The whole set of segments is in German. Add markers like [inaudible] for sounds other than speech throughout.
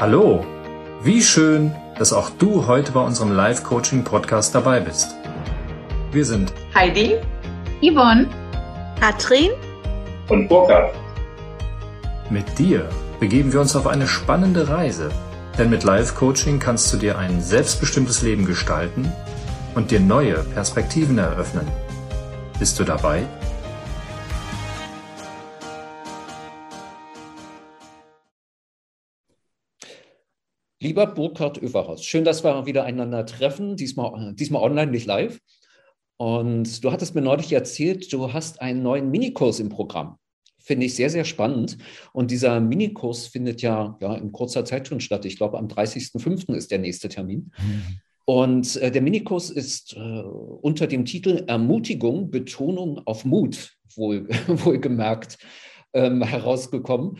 Hallo, wie schön, dass auch du heute bei unserem Live-Coaching-Podcast dabei bist. Wir sind Heidi, Yvonne, Katrin und Burkhard. Mit dir begeben wir uns auf eine spannende Reise, denn mit Live-Coaching kannst du dir ein selbstbestimmtes Leben gestalten und dir neue Perspektiven eröffnen. Bist du dabei? Lieber Burkhard Överhaus, schön, dass wir wieder einander treffen, diesmal, diesmal online, nicht live. Und du hattest mir neulich erzählt, du hast einen neuen Minikurs im Programm. Finde ich sehr, sehr spannend. Und dieser Minikurs findet ja, ja in kurzer Zeit schon statt. Ich glaube, am 30.05. ist der nächste Termin. Mhm. Und äh, der Minikurs ist äh, unter dem Titel Ermutigung, Betonung auf Mut, wohl, [laughs] wohlgemerkt, ähm, herausgekommen.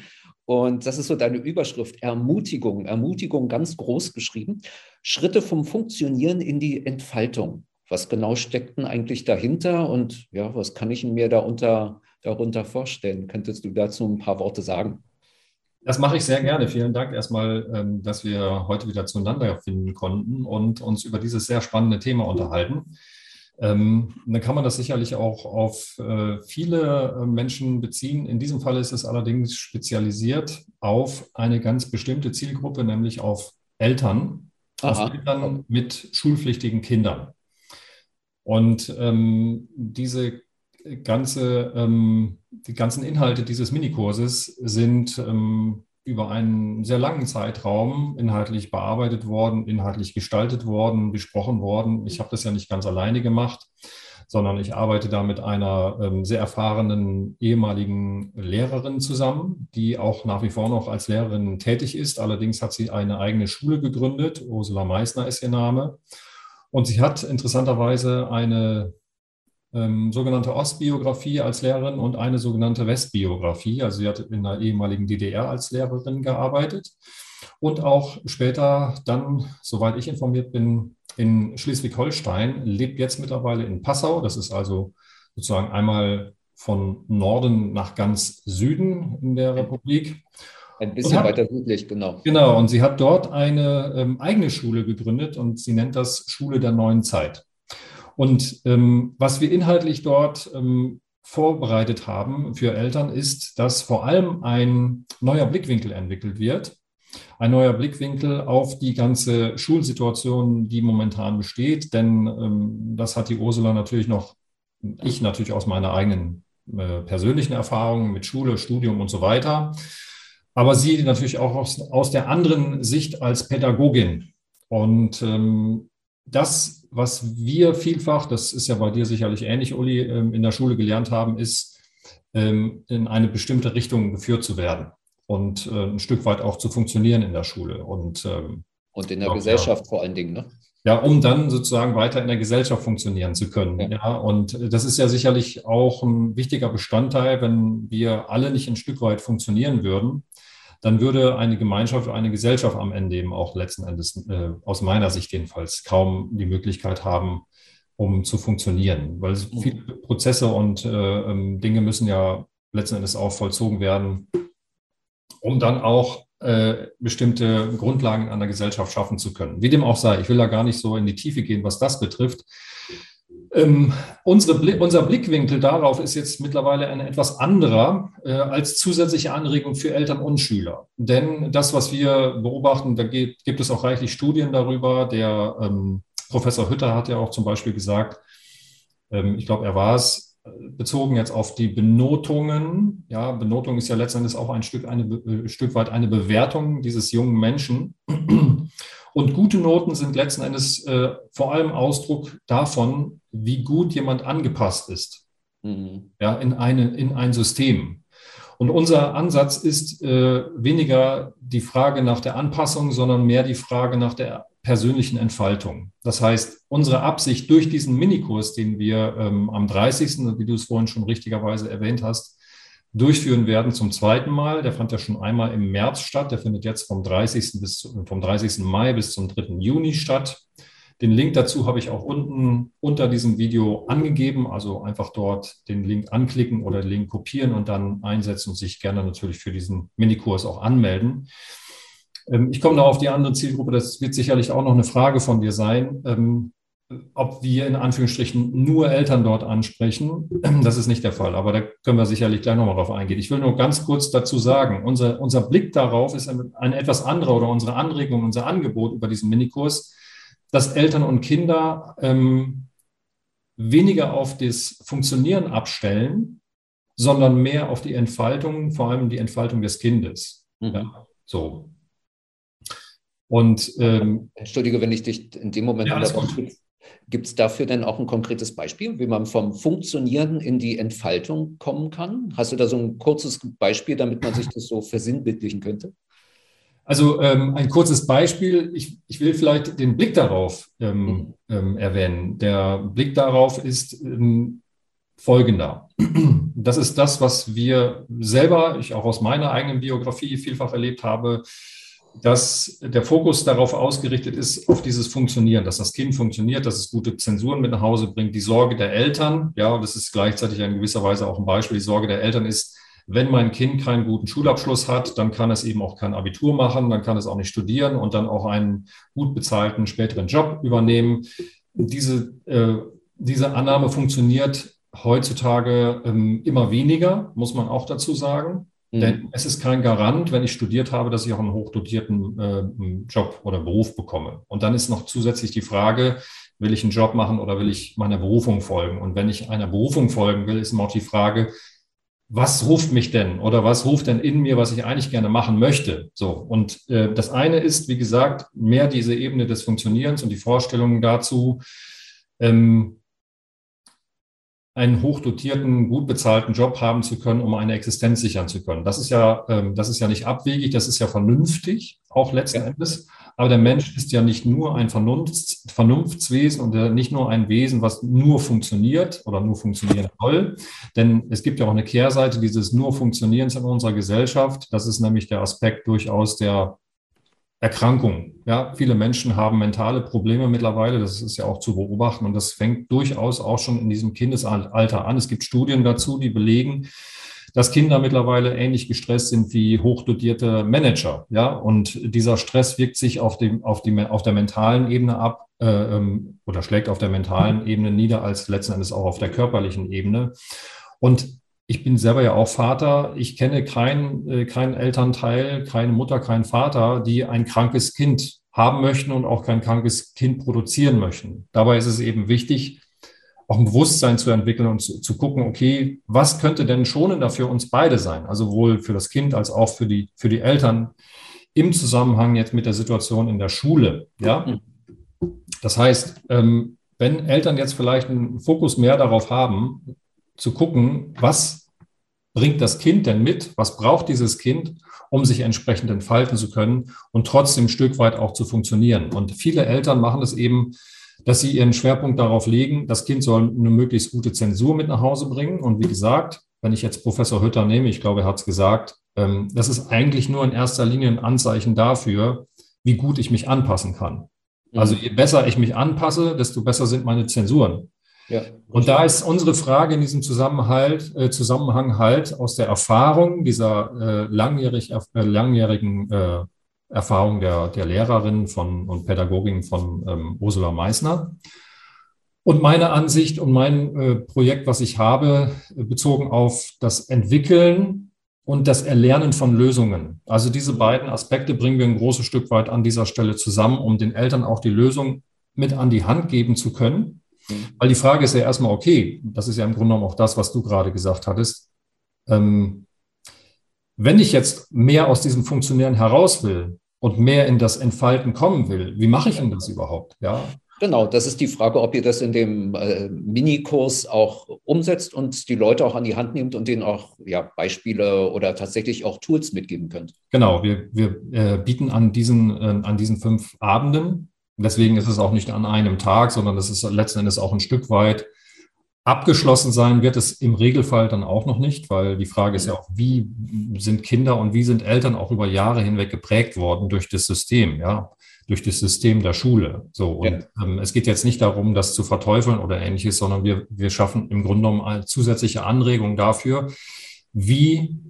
Und das ist so deine Überschrift, Ermutigung, Ermutigung ganz groß geschrieben. Schritte vom Funktionieren in die Entfaltung. Was genau steckt denn eigentlich dahinter und ja, was kann ich mir darunter, darunter vorstellen? Könntest du dazu ein paar Worte sagen? Das mache ich sehr gerne. Vielen Dank erstmal, ähm, dass wir heute wieder zueinander finden konnten und uns über dieses sehr spannende Thema unterhalten. Ähm, dann kann man das sicherlich auch auf äh, viele äh, Menschen beziehen. In diesem Fall ist es allerdings spezialisiert auf eine ganz bestimmte Zielgruppe, nämlich auf Eltern, Aha. auf Eltern mit schulpflichtigen Kindern. Und ähm, diese ganze, ähm, die ganzen Inhalte dieses Minikurses sind ähm, über einen sehr langen Zeitraum inhaltlich bearbeitet worden, inhaltlich gestaltet worden, besprochen worden. Ich habe das ja nicht ganz alleine gemacht, sondern ich arbeite da mit einer ähm, sehr erfahrenen ehemaligen Lehrerin zusammen, die auch nach wie vor noch als Lehrerin tätig ist. Allerdings hat sie eine eigene Schule gegründet. Ursula Meissner ist ihr Name. Und sie hat interessanterweise eine ähm, sogenannte Ostbiografie als Lehrerin und eine sogenannte Westbiografie. Also sie hat in der ehemaligen DDR als Lehrerin gearbeitet und auch später dann, soweit ich informiert bin, in Schleswig-Holstein, lebt jetzt mittlerweile in Passau. Das ist also sozusagen einmal von Norden nach ganz Süden in der Republik. Ein bisschen hat, weiter südlich, genau. Genau, und sie hat dort eine ähm, eigene Schule gegründet und sie nennt das Schule der neuen Zeit. Und ähm, was wir inhaltlich dort ähm, vorbereitet haben für Eltern, ist, dass vor allem ein neuer Blickwinkel entwickelt wird. Ein neuer Blickwinkel auf die ganze Schulsituation, die momentan besteht. Denn ähm, das hat die Ursula natürlich noch, ich natürlich aus meiner eigenen äh, persönlichen Erfahrung mit Schule, Studium und so weiter. Aber sie natürlich auch aus, aus der anderen Sicht als Pädagogin. Und ähm, das, was wir vielfach, das ist ja bei dir sicherlich ähnlich, Uli, ähm, in der Schule gelernt haben, ist, ähm, in eine bestimmte Richtung geführt zu werden und äh, ein Stück weit auch zu funktionieren in der Schule. Und, ähm, und in der auch, Gesellschaft ja, vor allen Dingen, ne? Ja, um dann sozusagen weiter in der Gesellschaft funktionieren zu können. Ja. ja. Und das ist ja sicherlich auch ein wichtiger Bestandteil, wenn wir alle nicht ein Stück weit funktionieren würden, dann würde eine Gemeinschaft, eine Gesellschaft am Ende eben auch letzten Endes, äh, aus meiner Sicht jedenfalls, kaum die Möglichkeit haben, um zu funktionieren. Weil mhm. viele Prozesse und äh, ähm, Dinge müssen ja letzten Endes auch vollzogen werden, um dann auch äh, bestimmte Grundlagen an der Gesellschaft schaffen zu können. Wie dem auch sei, ich will da gar nicht so in die Tiefe gehen, was das betrifft. Ähm, unsere, unser Blickwinkel darauf ist jetzt mittlerweile ein etwas anderer äh, als zusätzliche Anregung für Eltern und Schüler. Denn das, was wir beobachten, da geht, gibt es auch reichlich Studien darüber. Der ähm, Professor Hütter hat ja auch zum Beispiel gesagt, ähm, ich glaube, er war es, äh, bezogen jetzt auf die Benotungen. Ja, Benotung ist ja letztendlich auch ein Stück, eine, ein äh, Stück weit eine Bewertung dieses jungen Menschen. Und gute Noten sind letzten Endes äh, vor allem Ausdruck davon, wie gut jemand angepasst ist mhm. ja, in, eine, in ein System. Und unser Ansatz ist äh, weniger die Frage nach der Anpassung, sondern mehr die Frage nach der persönlichen Entfaltung. Das heißt, unsere Absicht durch diesen Minikurs, den wir ähm, am 30., wie du es vorhin schon richtigerweise erwähnt hast, durchführen werden zum zweiten Mal. Der fand ja schon einmal im März statt. Der findet jetzt vom 30. bis vom 30. Mai bis zum 3. Juni statt. Den Link dazu habe ich auch unten unter diesem Video angegeben. Also einfach dort den Link anklicken oder den Link kopieren und dann einsetzen und sich gerne natürlich für diesen Minikurs auch anmelden. Ähm, ich komme noch auf die andere Zielgruppe. Das wird sicherlich auch noch eine Frage von dir sein. Ob wir in Anführungsstrichen nur Eltern dort ansprechen, [clears throat] das ist nicht der Fall, aber da können wir sicherlich gleich nochmal drauf eingehen. Ich will nur ganz kurz dazu sagen, unser, unser Blick darauf ist ein, ein etwas anderer oder unsere Anregung, unser Angebot über diesen Minikurs, dass Eltern und Kinder ähm, weniger auf das Funktionieren abstellen, sondern mehr auf die Entfaltung, vor allem die Entfaltung des Kindes. Mhm. Ja, so. Und ähm, entschuldige, wenn ich dich in dem Moment ja, Gibt es dafür denn auch ein konkretes Beispiel, wie man vom Funktionieren in die Entfaltung kommen kann? Hast du da so ein kurzes Beispiel, damit man sich das so versinnbildlichen könnte? Also ähm, ein kurzes Beispiel. Ich, ich will vielleicht den Blick darauf ähm, mhm. ähm, erwähnen. Der Blick darauf ist ähm, folgender. [clears throat] Das ist das, was wir selber, ich auch aus meiner eigenen Biografie vielfach erlebt habe, dass der Fokus darauf ausgerichtet ist, auf dieses Funktionieren, dass das Kind funktioniert, dass es gute Zensuren mit nach Hause bringt, die Sorge der Eltern, ja, das ist gleichzeitig in gewisser Weise auch ein Beispiel, die Sorge der Eltern ist, wenn mein Kind keinen guten Schulabschluss hat, dann kann es eben auch kein Abitur machen, dann kann es auch nicht studieren und dann auch einen gut bezahlten späteren Job übernehmen. Diese, äh, diese Annahme funktioniert heutzutage ähm, immer weniger, muss man auch dazu sagen. Mhm. Denn es ist kein Garant, wenn ich studiert habe, dass ich auch einen hochdotierten äh, Job oder Beruf bekomme. Und dann ist noch zusätzlich die Frage, will ich einen Job machen oder will ich meiner Berufung folgen? Und wenn ich einer Berufung folgen will, ist immer auch die Frage, was ruft mich denn oder was ruft denn in mir, was ich eigentlich gerne machen möchte? So. Und äh, das eine ist, wie gesagt, mehr diese Ebene des Funktionierens und die Vorstellungen dazu, ähm, einen hochdotierten, gut bezahlten Job haben zu können, um eine Existenz sichern zu können. Das ist ja, ähm, das ist ja nicht abwegig, das ist ja vernünftig, auch letzten. Endes. Aber der Mensch ist ja nicht nur ein Vernunfts Vernunftswesen und nicht nur ein Wesen, was nur funktioniert oder nur funktionieren soll. Denn es gibt ja auch eine Kehrseite dieses nur Funktionierens in unserer Gesellschaft. Das ist nämlich der Aspekt durchaus der Erkrankung. Ja, viele Menschen haben mentale Probleme mittlerweile. Das ist ja auch zu beobachten und das fängt durchaus auch schon in diesem Kindesalter an. Es gibt Studien dazu, die belegen, dass Kinder mittlerweile ähnlich gestresst sind wie hochdotierte Manager. Ja, und dieser Stress wirkt sich auf dem, auf die, auf der mentalen Ebene ab, äh, ähm, oder schlägt auf der mentalen Ebene nieder als letzten Endes auch auf der körperlichen Ebene. Und ich bin selber ja auch Vater. Ich kenne keinen, äh, keinen Elternteil, keine Mutter, keinen Vater, die ein krankes Kind haben möchten und auch kein krankes Kind produzieren möchten. Dabei ist es eben wichtig, auch ein Bewusstsein zu entwickeln und zu, zu gucken, okay, was könnte denn schonender für uns beide sein? Also sowohl für das Kind als auch für die, für die Eltern im Zusammenhang jetzt mit der Situation in der Schule. Ja, das heißt, ähm, wenn Eltern jetzt vielleicht einen Fokus mehr darauf haben, zu gucken, was bringt das Kind denn mit? Was braucht dieses Kind, um sich entsprechend entfalten zu können und trotzdem ein Stück weit auch zu funktionieren? Und viele Eltern machen es eben, dass sie ihren Schwerpunkt darauf legen, das Kind soll eine möglichst gute Zensur mit nach Hause bringen. Und wie gesagt, wenn ich jetzt Professor Hütter nehme, ich glaube, er hat es gesagt, ähm, das ist eigentlich nur in erster Linie ein Anzeichen dafür, wie gut ich mich anpassen kann. Also mhm. je besser ich mich anpasse, desto besser sind meine Zensuren. Ja. Und da ist unsere Frage in diesem Zusammenhalt, äh, Zusammenhang halt aus der Erfahrung dieser äh, langjährig, äh, langjährigen äh, Erfahrung der, der Lehrerin von, und Pädagogin von ähm, Ursula Meissner. Und meine Ansicht und mein äh, Projekt, was ich habe, bezogen auf das Entwickeln und das Erlernen von Lösungen. Also diese beiden Aspekte bringen wir ein großes Stück weit an dieser Stelle zusammen, um den Eltern auch die Lösung mit an die Hand geben zu können. Weil die Frage ist ja erstmal, okay, das ist ja im Grunde genommen auch das, was du gerade gesagt hattest. Ähm, wenn ich jetzt mehr aus diesem Funktionieren heraus will und mehr in das Entfalten kommen will, wie mache ich denn das überhaupt? Ja. Genau, das ist die Frage, ob ihr das in dem äh, Minikurs auch umsetzt und die Leute auch an die Hand nehmt und denen auch ja, Beispiele oder tatsächlich auch Tools mitgeben könnt. Genau, wir, wir äh, bieten an diesen, äh, an diesen fünf Abenden Deswegen ist es auch nicht an einem Tag, sondern es ist letzten Endes auch ein Stück weit abgeschlossen sein wird es im Regelfall dann auch noch nicht, weil die Frage ist ja auch, wie sind Kinder und wie sind Eltern auch über Jahre hinweg geprägt worden durch das System, ja, durch das System der Schule. So und ja. ähm, es geht jetzt nicht darum, das zu verteufeln oder ähnliches, sondern wir wir schaffen im Grunde genommen zusätzliche Anregung dafür, wie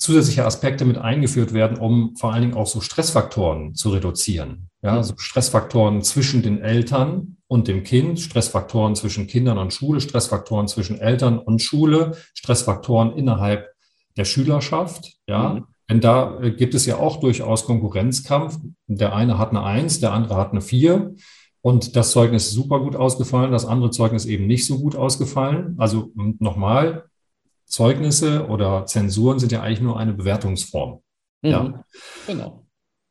zusätzliche Aspekte mit eingeführt werden, um vor allen Dingen auch so Stressfaktoren zu reduzieren. Ja, so Stressfaktoren zwischen den Eltern und dem Kind, Stressfaktoren zwischen Kindern und Schule, Stressfaktoren zwischen Eltern und Schule, Stressfaktoren innerhalb der Schülerschaft. Ja, mhm. denn da äh, gibt es ja auch durchaus Konkurrenzkampf. Der eine hat eine Eins, der andere hat eine Vier. Und das Zeugnis ist super gut ausgefallen, das andere Zeugnis eben nicht so gut ausgefallen. Also nochmal, Zeugnisse oder Zensuren sind ja eigentlich nur eine Bewertungsform. Mhm. Ja. Genau.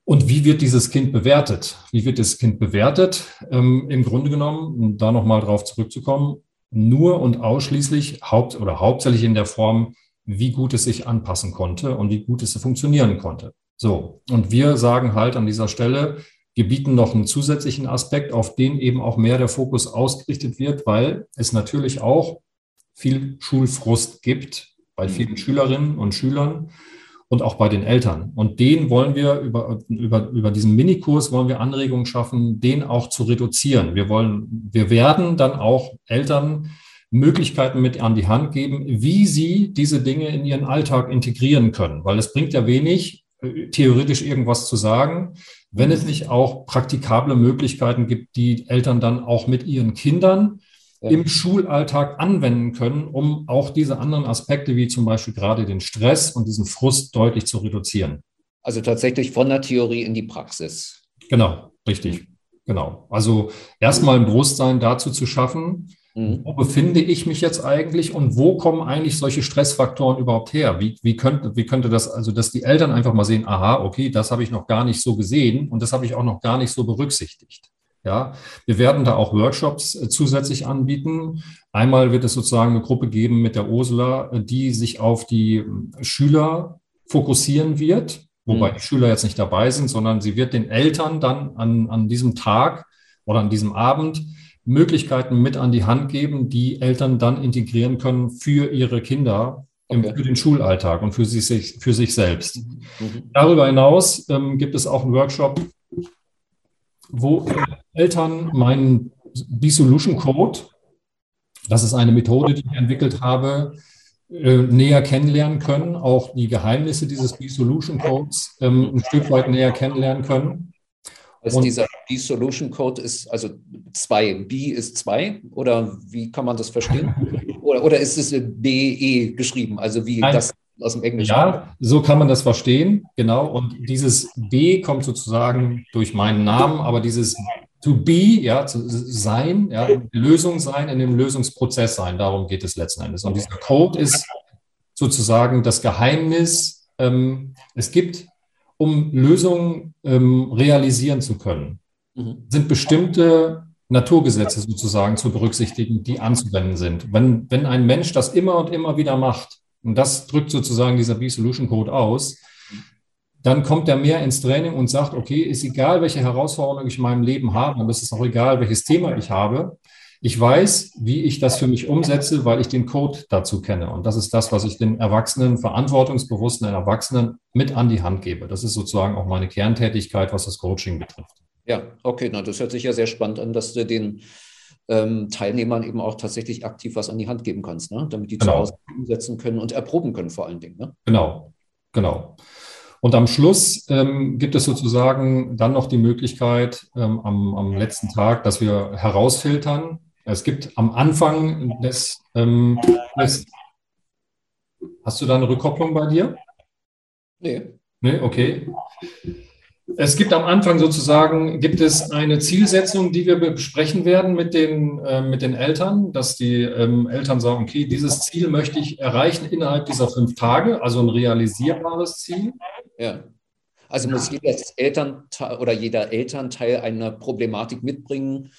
Und wie wird dieses Kind bewertet? Wie wird das Kind bewertet? Ähm, Im Grunde genommen, um da nochmal drauf zurückzukommen, nur und ausschließlich haupt oder hauptsächlich in der Form, wie gut es sich anpassen konnte und wie gut es funktionieren konnte. So. Und wir sagen halt an dieser Stelle, wir bieten noch einen zusätzlichen Aspekt, auf den eben auch mehr der Fokus ausgerichtet wird, weil es natürlich auch viel Schulfrust gibt bei mhm. vielen Schülerinnen und Schülern und auch bei den Eltern. Und den wollen wir über, über, über diesen Minikurs wollen wir Anregungen schaffen, den auch zu reduzieren. Wir wollen, wir werden dann auch Eltern Möglichkeiten mit an die Hand geben, wie sie diese Dinge in ihren Alltag integrieren können. Weil es bringt ja wenig, äh, theoretisch irgendwas zu sagen, wenn es nicht auch praktikable Möglichkeiten gibt, die Eltern dann auch mit ihren Kindern ja. im Schulalltag anwenden können, um auch diese anderen Aspekte, wie zum Beispiel gerade den Stress und diesen Frust deutlich zu reduzieren. Also tatsächlich von der Theorie in die Praxis. Genau, richtig. Genau. Also erstmal ein Bewusstsein dazu zu schaffen, mhm. wo befinde ich mich jetzt eigentlich und wo kommen eigentlich solche Stressfaktoren überhaupt her? Wie, wie, könnte, wie könnte das, also dass die Eltern einfach mal sehen, aha, okay, das habe ich noch gar nicht so gesehen und das habe ich auch noch gar nicht so berücksichtigt. Ja, wir werden da auch Workshops äh, zusätzlich anbieten. Einmal wird es sozusagen eine Gruppe geben mit der Ursula, äh, die sich auf die äh, Schüler fokussieren wird, wobei mhm. die Schüler jetzt nicht dabei sind, sondern sie wird den Eltern dann an, an diesem Tag oder an diesem Abend Möglichkeiten mit an die Hand geben, die Eltern dann integrieren können für ihre Kinder okay. für den Schulalltag und für sich, für sich selbst. Mhm. mhm. Darüber hinaus ähm, gibt es auch einen Workshop, wo Eltern meinen B-Solution Code, das ist eine Methode, die ich entwickelt habe, äh, näher kennenlernen können, auch die Geheimnisse dieses B-Solution Codes ähm, ein Stück weit näher kennenlernen können. Also dieser B-Solution Code ist also zwei. B ist zwei oder wie kann man das verstehen? [laughs] Oder, oder ist es BE geschrieben, also wie Nein. das aus dem Englischen. Ja, so kann man das verstehen, genau. Und dieses B kommt sozusagen durch meinen Namen, aber dieses to be, ja, zu sein, ja, Lösung sein, in dem Lösungsprozess sein, darum geht es letzten Endes. Und dieser Code ist sozusagen das Geheimnis. Ähm, es gibt, um Lösungen ähm, realisieren zu können, mhm. sind bestimmte Naturgesetze sozusagen zu berücksichtigen, die anzuwenden sind. Wenn, wenn ein Mensch das immer und immer wieder macht, und das drückt sozusagen dieser B-Solution Code aus, dann kommt er mehr ins Training und sagt, okay, ist egal, welche Herausforderungen ich in meinem Leben habe, aber es ist auch egal, welches Thema ich habe. Ich weiß, wie ich das für mich umsetze, weil ich den Code dazu kenne. Und das ist das, was ich den Erwachsenen, verantwortungsbewussten Erwachsenen mit an die Hand gebe. Das ist sozusagen auch meine Kerntätigkeit, was das Coaching betrifft. Ja, okay, na, das hört sich ja sehr spannend an, dass du den ähm, Teilnehmern eben auch tatsächlich aktiv was an die Hand geben kannst, ne? damit die genau. zu Hause umsetzen können und erproben können vor allen Dingen. Ne? Genau, genau. Und am Schluss ähm, gibt es sozusagen dann noch die Möglichkeit ähm, am, am, letzten Tag, dass wir herausfiltern. Es gibt am Anfang des, ähm, des Hast du da eine Rückkopplung bei dir? Nee. Nee, okay. Es gibt am Anfang sozusagen, gibt es eine Zielsetzung, die wir besprechen werden mit den, äh, mit den Eltern, dass die ähm, Eltern sagen, okay, dieses Ziel möchte ich erreichen innerhalb dieser fünf Tage, also ein realisierbares Ziel. Ja. Also muss jeder Elternteil oder jeder Elternteil eine Problematik mitbringen,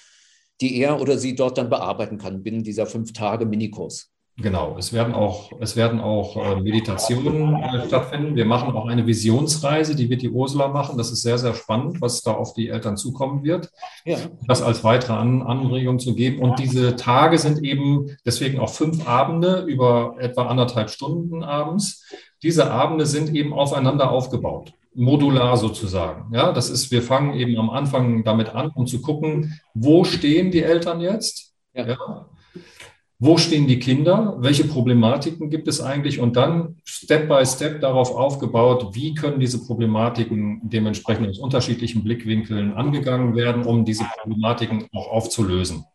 die er oder sie dort dann bearbeiten kann binnen dieser fünf Tage Minikurs. Genau, es werden auch, es werden auch äh, Meditationen äh, stattfinden. Wir machen auch eine Visionsreise, die wird die Ursula machen. Das ist sehr, sehr spannend, was da auf die Eltern zukommen wird. Ja. Das als weitere An Anregung zu geben. Und diese Tage sind eben deswegen auch fünf Abende über etwa anderthalb Stunden abends. Diese Abende sind eben aufeinander aufgebaut modular sozusagen. Ja, das ist, wir fangen eben am Anfang damit an, um zu gucken, wo stehen die Eltern jetzt? Ja. ja wo stehen die Kinder, welche Problematiken gibt es eigentlich und dann Step by Step darauf aufgebaut, wie können diese Problematiken dementsprechend aus unterschiedlichen Blickwinkeln angegangen werden, um diese Problematiken auch aufzulösen.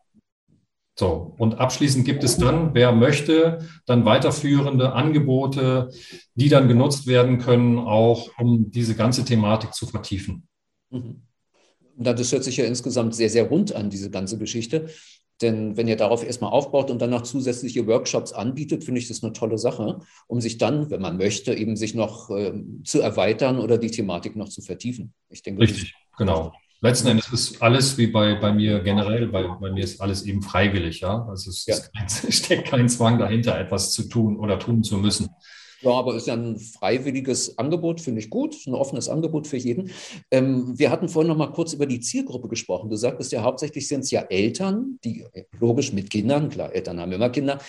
So, und abschließend gibt es dann, wer möchte, dann weiterführende Angebote, die dann genutzt werden können, auch um diese ganze Thematik zu vertiefen. Mhm. Das hört sich ja insgesamt sehr, sehr rund an, diese ganze Geschichte. Denn wenn ihr darauf erstmal aufbaut und dann noch zusätzliche Workshops anbietet, finde ich das eine tolle Sache, um sich dann, wenn man möchte, eben sich noch äh, zu erweitern oder die Thematik noch zu vertiefen. Ich denke, Richtig, genau. Letzten Endes ist alles wie bei, bei mir generell, bei, bei mir ist alles eben freiwillig, ja. Also es, ja. es [laughs] steckt kein Zwang dahinter, etwas zu tun oder tun zu müssen. Ja, aber ist ja ein freiwilliges Angebot, finde ich gut, ein offenes Angebot für jeden. Ähm, wir hatten vorhin noch mal kurz über die Zielgruppe gesprochen. Du sagtest ja, hauptsächlich sind es ja Eltern, die logisch mit Kindern, klar, Eltern haben immer Kinder.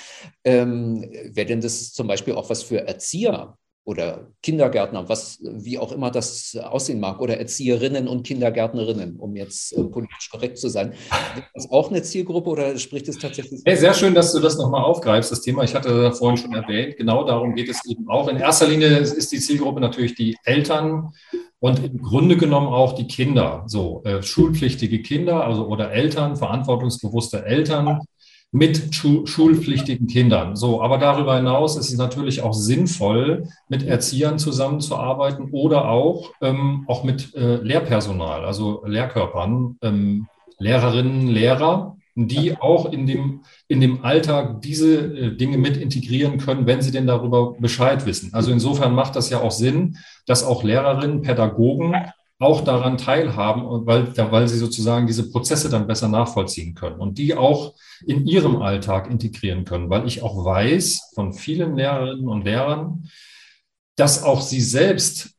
Ähm, Wäre denn das zum Beispiel auch was für Erzieher? Oder Kindergärtner, was, wie auch immer das aussehen mag, oder Erzieherinnen und Kindergärtnerinnen, um jetzt äh, politisch korrekt zu sein. Ist das auch eine Zielgruppe oder spricht es tatsächlich? Hey, sehr schön, dass du das nochmal aufgreifst, das Thema. Ich hatte das vorhin schon erwähnt. Genau darum geht es eben auch. In erster Linie ist die Zielgruppe natürlich die Eltern und im Grunde genommen auch die Kinder. So, äh, schulpflichtige Kinder, also oder Eltern, verantwortungsbewusste Eltern mit schulpflichtigen Kindern. So, aber darüber hinaus ist es natürlich auch sinnvoll, mit Erziehern zusammenzuarbeiten oder auch, ähm, auch mit äh, Lehrpersonal, also Lehrkörpern, ähm, Lehrerinnen, Lehrer, die auch in dem, in dem Alltag diese äh, Dinge mit integrieren können, wenn sie denn darüber Bescheid wissen. Also insofern macht das ja auch Sinn, dass auch Lehrerinnen, Pädagogen auch daran teilhaben, weil, weil sie sozusagen diese Prozesse dann besser nachvollziehen können und die auch in ihrem Alltag integrieren können, weil ich auch weiß von vielen Lehrerinnen und Lehrern, dass auch sie selbst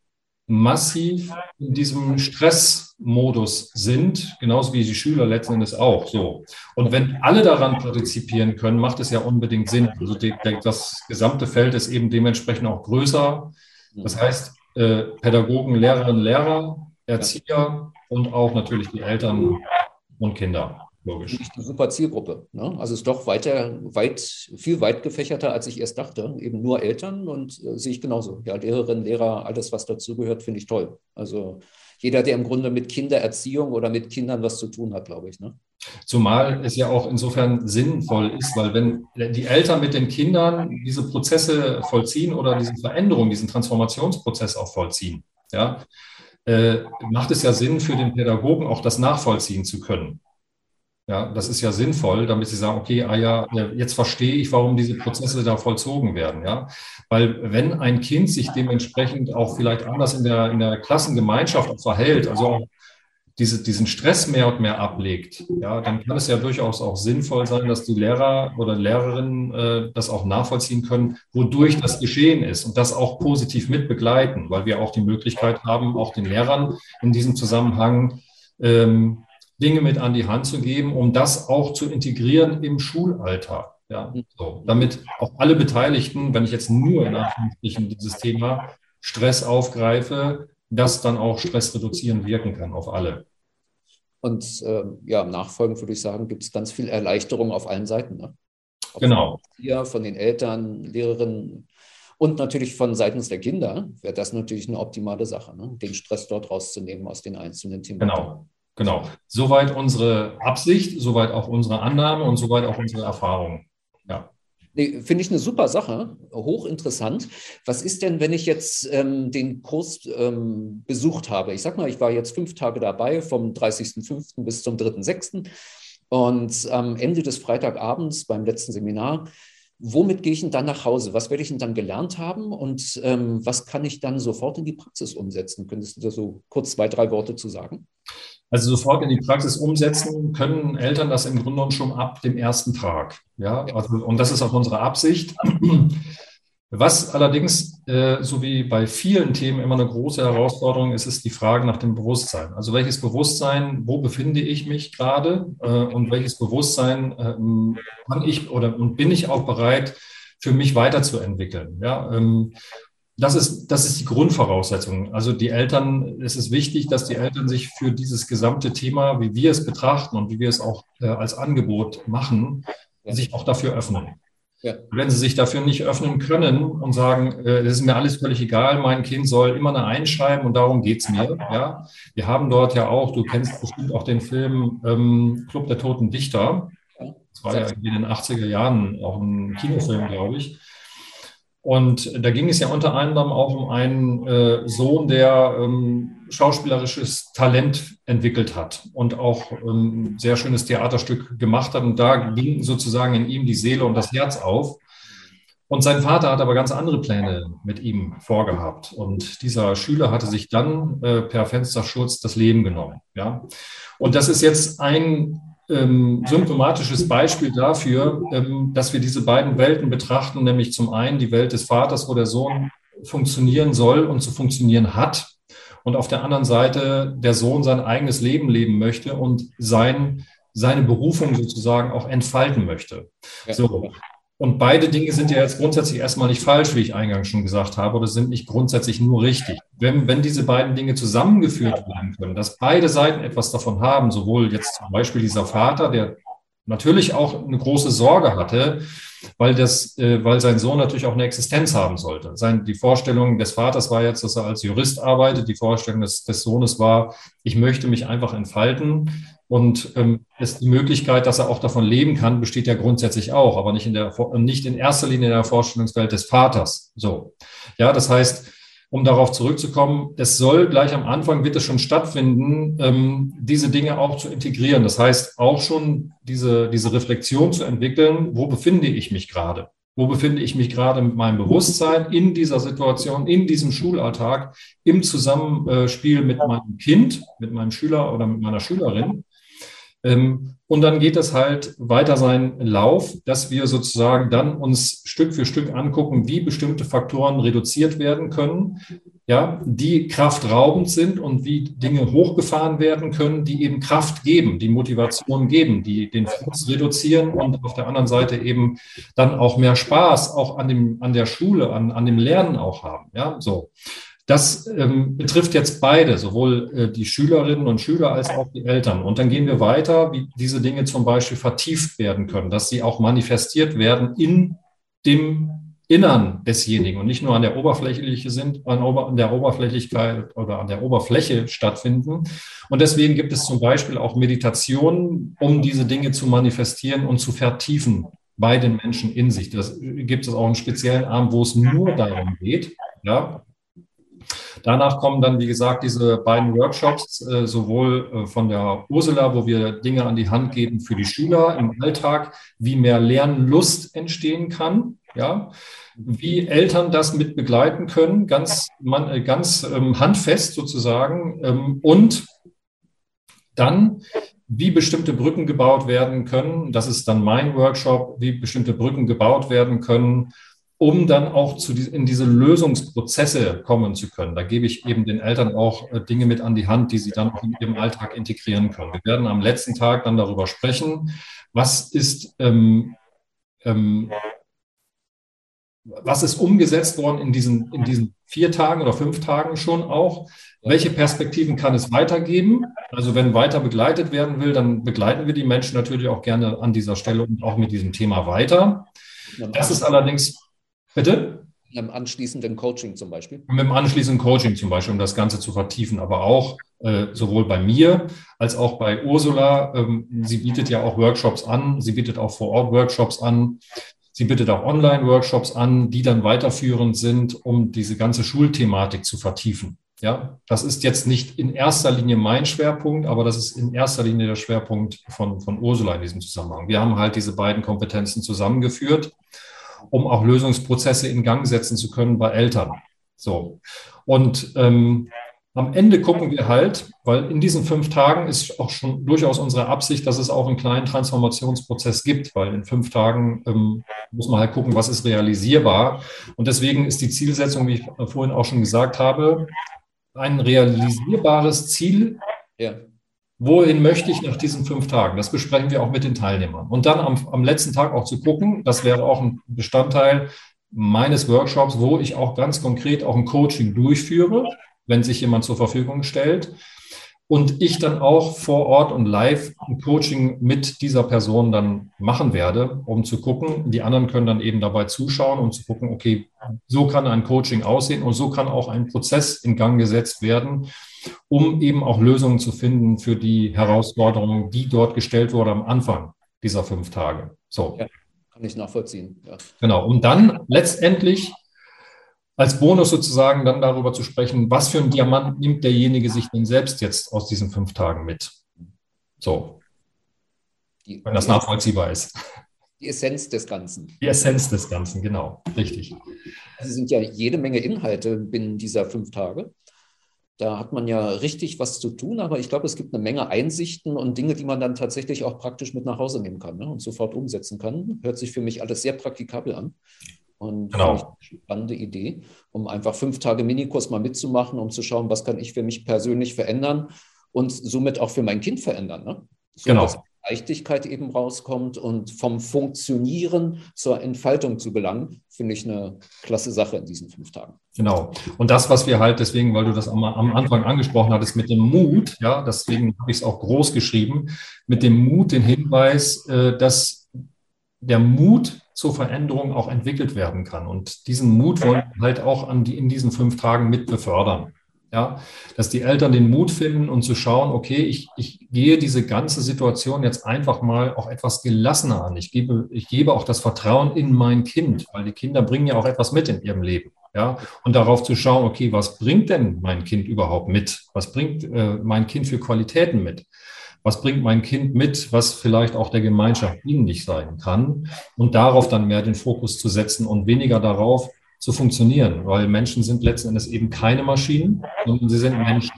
massiv in diesem Stressmodus sind, genauso wie die Schüler letzten Endes auch. So. Und wenn alle daran partizipieren können, macht es ja unbedingt Sinn. Also die, das gesamte Feld ist eben dementsprechend auch größer. Das heißt, äh, Pädagogen, Lehrerinnen, Lehrer, Erzieher und auch natürlich die Eltern und Kinder. Logisch. Eine super Zielgruppe. Ne? Also ist doch weiter, weit, viel weit gefächerter, als ich erst dachte. Eben nur Eltern und äh, sehe ich genauso. Ja, Lehrerinnen, Lehrer, alles, was dazugehört, finde ich toll. Also jeder, der im Grunde mit Kindererziehung oder mit Kindern was zu tun hat, glaube ich. Ne? Zumal es ja auch insofern sinnvoll ist, weil wenn die Eltern mit den Kindern diese Prozesse vollziehen oder diese Veränderung, diesen Transformationsprozess auch vollziehen, ja, äh, macht es ja Sinn für den Pädagogen auch das nachvollziehen zu können. Ja, das ist ja sinnvoll, damit sie sagen, okay, ah ja, jetzt verstehe ich, warum diese Prozesse da vollzogen werden. Ja, weil wenn ein Kind sich dementsprechend auch vielleicht anders in der, in der Klassengemeinschaft verhält, also auch diese, diesen Stress mehr und mehr ablegt, ja, dann kann es ja durchaus auch sinnvoll sein, dass die Lehrer oder Lehrerinnen äh, das auch nachvollziehen können, wodurch das geschehen ist und das auch positiv mit begleiten, weil wir auch die Möglichkeit haben, auch den Lehrern in diesem Zusammenhang ähm, Dinge mit an die Hand zu geben, um das auch zu integrieren im Schulalltag. Ja, so, damit auch alle Beteiligten, wenn ich jetzt nur in Anführungsstrichen dieses Thema Stress aufgreife, das dann auch stressreduzierend wirken kann auf alle. Und äh, ja, nachfolgend würde ich sagen, gibt es ganz viel Erleichterung auf allen Seiten. Ne? genau. Hier von den Eltern, Lehrerinnen und natürlich von seitens der Kinder wäre das natürlich eine optimale Sache, ne? den Stress dort rauszunehmen aus den einzelnen Themen. Genau. Genau. Soweit unsere Absicht, soweit auch unsere Annahme und soweit auch unsere Erfahrung. Ja. Nee, Finde ich eine super Sache, hochinteressant. Was ist denn, wenn ich jetzt ähm, den Kurs ähm, besucht habe? Ich sag mal, ich war jetzt fünf Tage dabei, vom 30.05. bis zum 3.06. Und am Ende des Freitagabends beim letzten Seminar, womit gehe ich denn dann nach Hause? Was werde ich denn dann gelernt haben und ähm, was kann ich dann sofort in die Praxis umsetzen? Könntest du da so kurz zwei, drei Worte zu sagen? Also sofort in die Praxis umsetzen können Eltern das im Grunde schon ab dem ersten Tag. Ja, also, und das ist auch unsere Absicht. Was allerdings, äh, so wie bei vielen Themen immer eine große Herausforderung ist, ist die Frage nach dem Bewusstsein. Also welches Bewusstsein, wo befinde ich mich gerade äh, und welches Bewusstsein ähm, kann ich oder und bin ich auch bereit, für mich weiterzuentwickeln. Ja, ähm, das ist, das ist die Grundvoraussetzung. Also die Eltern, es ist wichtig, dass die Eltern sich für dieses gesamte Thema, wie wir es betrachten und wie wir es auch äh, als Angebot machen, sich auch dafür öffnen. Ja. Wenn sie sich dafür nicht öffnen können und sagen, äh, es ist mir alles völlig egal, mein Kind soll immer eine einschreiben und darum geht es mir. Ja? Wir haben dort ja auch, du kennst bestimmt auch den Film ähm, Club der Toten Dichter. Das war ja in den 80er Jahren auch ein Kinofilm, glaube ich. Und da ging es ja unter anderem auch um einen äh, Sohn, der ähm, schauspielerisches Talent entwickelt hat und auch ein ähm, sehr schönes Theaterstück gemacht hat. Und da ging sozusagen in ihm die Seele und das Herz auf. Und sein Vater hat aber ganz andere Pläne mit ihm vorgehabt. Und dieser Schüler hatte sich dann äh, per Fensterschutz das Leben genommen. Ja. Und das ist jetzt ein ähm, symptomatisches Beispiel dafür, ähm, dass wir diese beiden Welten betrachten, nämlich zum einen die Welt des Vaters, wo der Sohn funktionieren soll und zu funktionieren hat, und auf der anderen Seite der Sohn sein eigenes Leben leben möchte und sein, seine Berufung sozusagen auch entfalten möchte. So. Und beide Dinge sind ja jetzt grundsätzlich erstmal nicht falsch, wie ich eingangs schon gesagt habe, oder sind nicht grundsätzlich nur richtig. Wenn, wenn diese beiden Dinge zusammengeführt werden können, dass beide Seiten etwas davon haben, sowohl jetzt zum Beispiel dieser Vater, der natürlich auch eine große Sorge hatte, weil, das, äh, weil sein Sohn natürlich auch eine Existenz haben sollte. Sein, die Vorstellung des Vaters war jetzt, dass er als Jurist arbeitet. Die Vorstellung des, des Sohnes war, ich möchte mich einfach entfalten. Und ähm, ist die Möglichkeit, dass er auch davon leben kann, besteht ja grundsätzlich auch, aber nicht in der nicht in erster Linie in der Vorstellungswelt des Vaters. So, ja, das heißt, um darauf zurückzukommen, es soll gleich am Anfang, wird es schon stattfinden, ähm, diese Dinge auch zu integrieren. Das heißt, auch schon diese, diese Reflexion zu entwickeln, wo befinde ich mich gerade? Wo befinde ich mich gerade mit meinem Bewusstsein in dieser Situation, in diesem Schulalltag, im Zusammenspiel mit meinem Kind, mit meinem Schüler oder mit meiner Schülerin? Ähm, und dann geht es halt weiter seinen Lauf, dass wir sozusagen dann uns Stück für Stück angucken, wie bestimmte Faktoren reduziert werden können, ja, die kraftraubend sind und wie Dinge hochgefahren werden können, die eben Kraft geben, die Motivation geben, die den Frust reduzieren und auf der anderen Seite eben dann auch mehr Spaß auch an dem, an der Schule, an, an dem Lernen auch haben, ja, so. Das ähm, betrifft jetzt beide, sowohl äh, die Schülerinnen und Schüler als auch die Eltern. Und dann gehen wir weiter, wie diese Dinge zum Beispiel vertieft werden können, dass sie auch manifestiert werden in dem Innern desjenigen und nicht nur an der Oberfläche sind, an, der Oberflächlichkeit oder an der Oberfläche stattfinden. Und deswegen gibt es zum Beispiel auch Meditationen, um diese Dinge zu manifestieren und zu vertiefen bei den Menschen in sich. Das gibt es auch einen speziellen Arm, wo es nur darum geht, ja, Danach kommen dann, wie gesagt, diese beiden Workshops, äh, sowohl äh, von der Ursula, wo wir Dinge an die Hand geben für die Schüler im Alltag, wie mehr Lernlust entstehen kann, ja, wie Eltern das mit begleiten können, ganz, man, äh, ganz ähm, handfest sozusagen, ähm, und dann wie bestimmte Brücken gebaut werden können. Das ist dann mein Workshop, wie bestimmte Brücken gebaut werden können, um dann auch zu in diese Lösungsprozesse kommen zu können. Da gebe ich eben den Eltern auch äh, Dinge mit an die Hand, die sie dann auch in ihrem Alltag integrieren können. Wir werden am letzten Tag dann darüber sprechen, was ist, ähm, ähm, was ist umgesetzt worden in diesen, in diesen vier Tagen oder fünf Tagen schon auch. Welche Perspektiven kann es weitergeben? Also wenn weiter begleitet werden will, dann begleiten wir die Menschen natürlich auch gerne an dieser Stelle und auch mit diesem Thema weiter. Das ist allerdings Bitte? Mit dem anschließenden Coaching zum Beispiel. Mit dem anschließenden Coaching zum Beispiel, um das Ganze zu vertiefen, aber auch äh, sowohl bei mir als auch bei Ursula. Ähm, sie bietet ja auch Workshops an, sie bietet auch vor Ort Workshops an. Sie bietet auch Online-Workshops an, die dann weiterführend sind, um diese ganze Schulthematik zu vertiefen. Ja, das ist jetzt nicht in erster Linie mein Schwerpunkt, aber das ist in erster Linie der Schwerpunkt von, von Ursula in diesem Zusammenhang. Wir haben halt diese beiden Kompetenzen zusammengeführt um auch Lösungsprozesse in Gang setzen zu können bei Eltern. So. Und ähm, am Ende gucken wir halt, weil in diesen fünf Tagen ist auch schon durchaus unsere Absicht, dass es auch einen kleinen Transformationsprozess gibt, weil in fünf Tagen ähm, muss man halt gucken, was ist realisierbar. Und deswegen ist die Zielsetzung, wie ich vorhin auch schon gesagt habe, ein realisierbares Ziel ja. Wohin möchte ich nach diesen fünf Tagen? Das besprechen wir auch mit den Teilnehmern. Und dann am, am letzten Tag auch zu gucken, das wäre auch ein Bestandteil meines Workshops, wo ich auch ganz konkret auch ein Coaching durchführe, wenn sich jemand zur Verfügung stellt. und ich dann auch vor Ort und live ein Coaching mit dieser Person dann machen werde, um zu gucken. Die anderen können dann eben dabei zuschauen und zu gucken, okay, so kann ein Coaching aussehen und so kann auch ein Prozess in Gang gesetzt werden, um eben auch Lösungen zu finden für die Herausforderungen, die dort gestellt wurde am Anfang dieser fünf Tage. So. Ja, kann ich nachvollziehen. Ja. Genau. Und dann letztendlich als Bonus sozusagen dann darüber zu sprechen, was für ein Diamant nimmt derjenige sich denn selbst jetzt aus diesen fünf Tagen mit? So. Die, wenn das nachvollziehbar ist. Die Essenz des Ganzen. Die Essenz des Ganzen, genau. Richtig. Es sind ja jede Menge Inhalte binnen dieser fünf Tage. Da hat man ja richtig was zu tun, aber ich glaube, es gibt eine Menge Einsichten und Dinge, die man dann tatsächlich auch praktisch mit nach Hause nehmen kann ne, und sofort umsetzen kann. Hört sich für mich alles sehr praktikabel an. Und genau. eine spannende Idee, um einfach fünf Tage Minikurs mal mitzumachen, um zu schauen, was kann ich für mich persönlich verändern und somit auch für mein Kind verändern. Ne? So, genau. Dass Leichtigkeit eben rauskommt und vom Funktionieren zur Entfaltung zu gelangen, finde ich eine klasse Sache in diesen fünf Tagen. Genau. Und das, was wir halt deswegen, weil du das am, Anfang angesprochen hattest, mit dem Mut, ja, deswegen habe ich es auch groß geschrieben, mit dem Mut, den Hinweis, äh, dass der Mut zur Veränderung auch entwickelt werden kann. Und diesen Mut wollen wir halt auch die, in diesen fünf Tagen mit befördern. Ja, dass die Eltern den Mut finden und zu schauen, okay, ich, ich gehe diese ganze Situation jetzt einfach mal auch etwas gelassener an. Ich gebe, ich gebe auch das Vertrauen in mein Kind, weil die Kinder bringen ja auch etwas mit in ihrem Leben. Ja, und darauf zu schauen, okay, was bringt denn mein Kind überhaupt mit? Was bringt äh, mein Kind für Qualitäten mit? was bringt mein Kind mit, was vielleicht auch der Gemeinschaft dienlich sein kann und darauf dann mehr den Fokus zu setzen und weniger darauf zu funktionieren, weil Menschen sind letzten Endes eben keine Maschinen, sondern sie sind Menschen.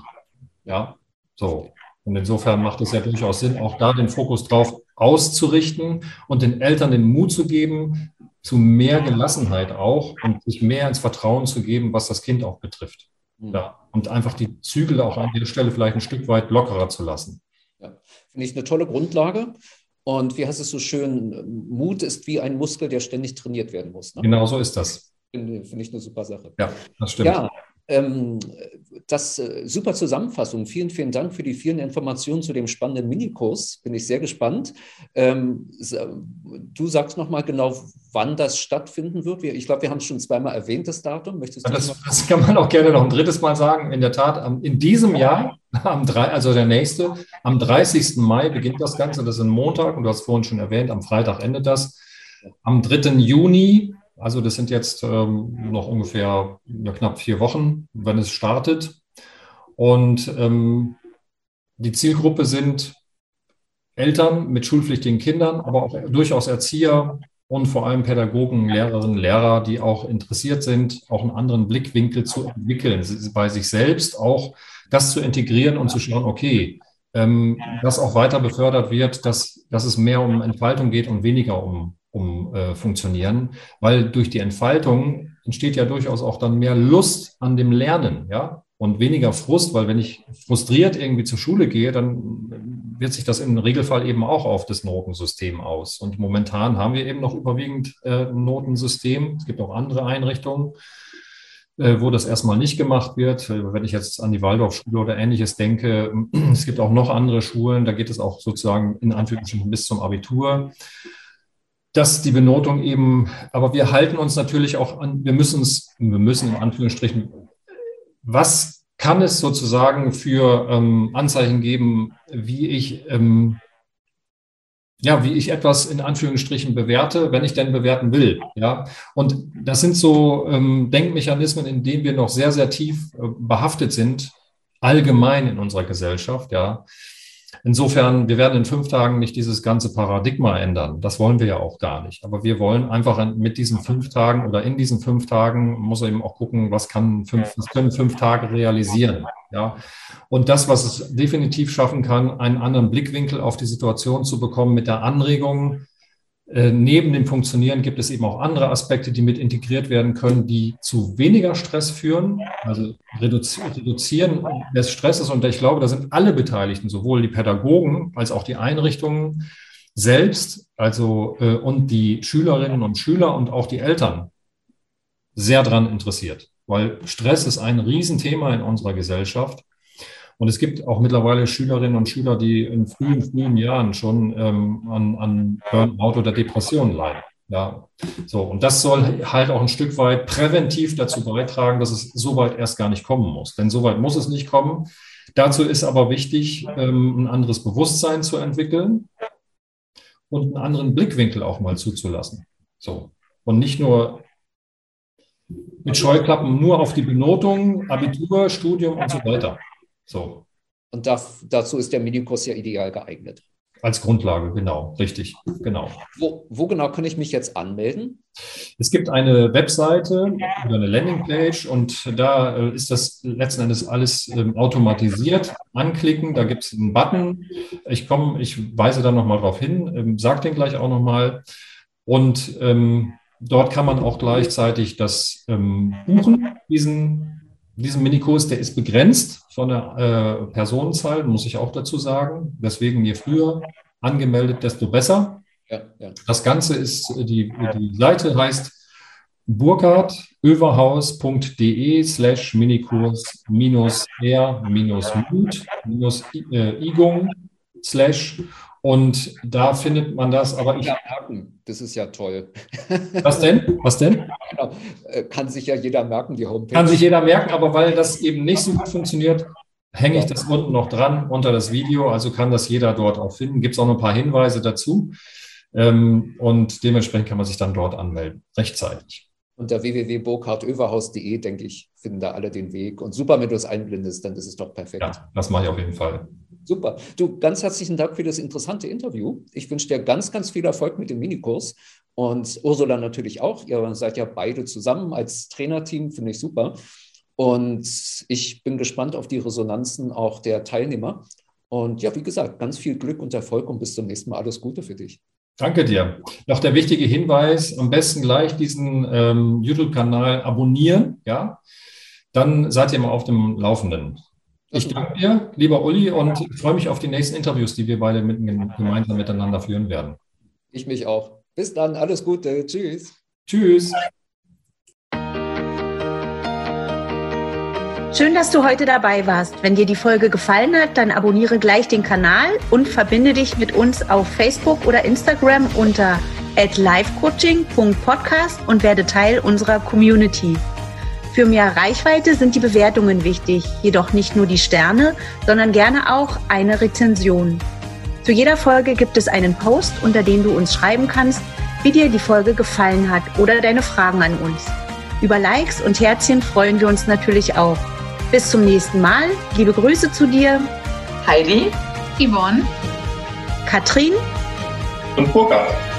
Ja, so. Und insofern macht es ja durchaus Sinn, auch da den Fokus drauf auszurichten und den Eltern den Mut zu geben, zu mehr Gelassenheit auch und sich mehr ins Vertrauen zu geben, was das Kind auch betrifft. Hm. Ja, und einfach die Zügel auch an der Stelle vielleicht ein Stück weit lockerer zu lassen. Ja. Finde ich eine tolle Grundlage. Und wie heißt es so schön, Mut ist wie ein Muskel, der ständig trainiert werden muss. Ne? Genau so ist das. Finde, ich eine super Sache. Ja, das stimmt. Ja, ähm, das äh, super Zusammenfassung. Vielen, vielen Dank für die vielen Informationen zu dem spannenden Minikurs. Bin ich sehr gespannt. Ähm, du sagst noch mal genau, wann das stattfinden wird. Ich glaube, wir haben es schon zweimal erwähnt, das Datum. Möchtest du das, das kann man auch gerne noch ein drittes Mal sagen. In der Tat, in diesem Jahr, am drei, also der nächste, am 30. Mai beginnt das Ganze. Das ist ein Montag und du hast vorhin schon erwähnt, am Freitag endet das. Am 3. Juni also das sind jetzt ähm, noch ungefähr ja, knapp vier Wochen, wenn es startet. Und ähm, die Zielgruppe sind Eltern mit schulpflichtigen Kindern, aber auch durchaus Erzieher und vor allem Pädagogen, Lehrerinnen, Lehrer, die auch interessiert sind, auch einen anderen Blickwinkel zu entwickeln, bei sich selbst auch das zu integrieren und zu schauen, okay, ähm, dass auch weiter befördert wird, dass, dass es mehr um Entfaltung geht und weniger um um äh, funktionieren, weil durch die Entfaltung entsteht ja durchaus auch dann mehr Lust an dem Lernen, ja, und weniger Frust, weil wenn ich frustriert irgendwie zur Schule gehe, dann wird sich das im Regelfall eben auch auf das Notensystem aus. Und momentan haben wir eben noch überwiegend äh, ein Notensystem. Es gibt auch andere Einrichtungen, äh, wo das erstmal nicht gemacht wird. Wenn ich jetzt an die Waldorfschule oder ähnliches denke, [clears throat] es gibt auch noch andere Schulen, da geht es auch sozusagen in Anführungsstrichen bis zum Abitur dass die Benotung eben, aber wir halten uns natürlich auch an, wir müssen es, wir müssen in Anführungsstrichen, was kann es sozusagen für ähm, Anzeichen geben, wie ich, ähm, ja, wie ich etwas in Anführungsstrichen bewerte, wenn ich denn bewerten will, ja. Und das sind so ähm, Denkmechanismen, in denen wir noch sehr, sehr tief äh, behaftet sind, allgemein in unserer Gesellschaft, ja. Insofern, wir werden in fünf Tagen nicht dieses ganze Paradigma ändern. Das wollen wir ja auch gar nicht. Aber wir wollen einfach mit diesen fünf Tagen oder in diesen fünf Tagen muss eben auch gucken, was kann fünf, was können fünf Tage realisieren. Ja. Und das, was es definitiv schaffen kann, einen anderen Blickwinkel auf die Situation zu bekommen mit der Anregung, neben dem Funktionieren gibt es eben auch andere Aspekte, die mit integriert werden können, die zu weniger Stress führen, also reduzieren des Stresses. Und ich glaube, da sind alle Beteiligten, sowohl die Pädagogen als auch die Einrichtungen selbst, also äh, und die Schülerinnen und Schüler und auch die Eltern sehr daran interessiert, weil Stress ist ein Riesenthema in unserer Gesellschaft. Und es gibt auch mittlerweile Schülerinnen und Schüler, die in frühen, frühen Jahren schon ähm, an, an Burnout oder Depressionen leiden. Ja, so. Und das soll halt auch ein Stück weit präventiv dazu beitragen, dass es so weit erst gar nicht kommen muss. Denn so weit muss es nicht kommen. Dazu ist aber wichtig, ähm, ein anderes Bewusstsein zu entwickeln und einen anderen Blickwinkel auch mal zuzulassen. So. Und nicht nur mit Scheuklappen nur auf die Benotung, Abitur, Studium und so weiter. So. Und das, dazu ist der Minikurs ja ideal geeignet. Als Grundlage, genau, richtig, genau. Wo, wo, genau kann ich mich jetzt anmelden? Es gibt eine Webseite oder eine Landingpage und da äh, ist das letzten Endes alles ähm, automatisiert. Anklicken, da gibt es einen Button. Ich komme, ich weise da nochmal drauf hin, ähm, sage den gleich auch nochmal. Und ähm, dort kann man auch gleichzeitig das ähm, buchen, diesen diesen Minikurs, der ist begrenzt von der äh, Personenzahl, muss ich auch dazu sagen. Deswegen je früher angemeldet, desto besser. Ja, ja. Das Ganze ist, äh, die, die Seite heißt burkhardöverhaus.de slash Minikurs minus R minus Mut minus äh, Igung slash und da findet man das, aber ich. merken, das ist ja toll. Was denn? Was denn? Genau. Äh, kann sich ja jeder merken, die Homepage. Kann sich jeder merken, aber weil das eben nicht so gut funktioniert, hänge ich das unten noch dran unter das Video. Also kann das jeder dort auch finden. Gibt es auch noch ein paar Hinweise dazu. Ähm, und dementsprechend kann man sich dann dort anmelden, rechtzeitig. Unter www.burkhardöverhaus.de, denke ich, finden da alle den Weg. Und super, wenn du es einblendest, dann ist es doch perfekt. Ja, das mache ich auf jeden Fall. Super. Du, ganz herzlichen Dank für das interessante Interview. Ich wünsche dir ganz, ganz viel Erfolg mit dem Minikurs und Ursula natürlich auch. Ihr seid ja beide zusammen als Trainerteam, finde ich super. Und ich bin gespannt auf die Resonanzen auch der Teilnehmer. Und ja, wie gesagt, ganz viel Glück und Erfolg und bis zum nächsten Mal. Alles Gute für dich. Danke dir. Noch der wichtige Hinweis: am besten gleich diesen ähm, YouTube-Kanal abonnieren. Ja, dann seid ihr mal auf dem Laufenden. Ich danke dir, lieber Uli, und freue mich auf die nächsten Interviews, die wir beide mit, gemeinsam miteinander führen werden. Ich mich auch. Bis dann, alles Gute. Tschüss. Tschüss. Schön, dass du heute dabei warst. Wenn dir die Folge gefallen hat, dann abonniere gleich den Kanal und verbinde dich mit uns auf Facebook oder Instagram unter @livecoaching.podcast und werde Teil unserer Community. Für mehr Reichweite sind die Bewertungen wichtig, jedoch nicht nur die Sterne, sondern gerne auch eine Rezension. Zu jeder Folge gibt es einen Post, unter dem du uns schreiben kannst, wie dir die Folge gefallen hat oder deine Fragen an uns. Über Likes und Herzchen freuen wir uns natürlich auch. Bis zum nächsten Mal. Liebe Grüße zu dir. Heidi, Yvonne, Katrin und Burkhard.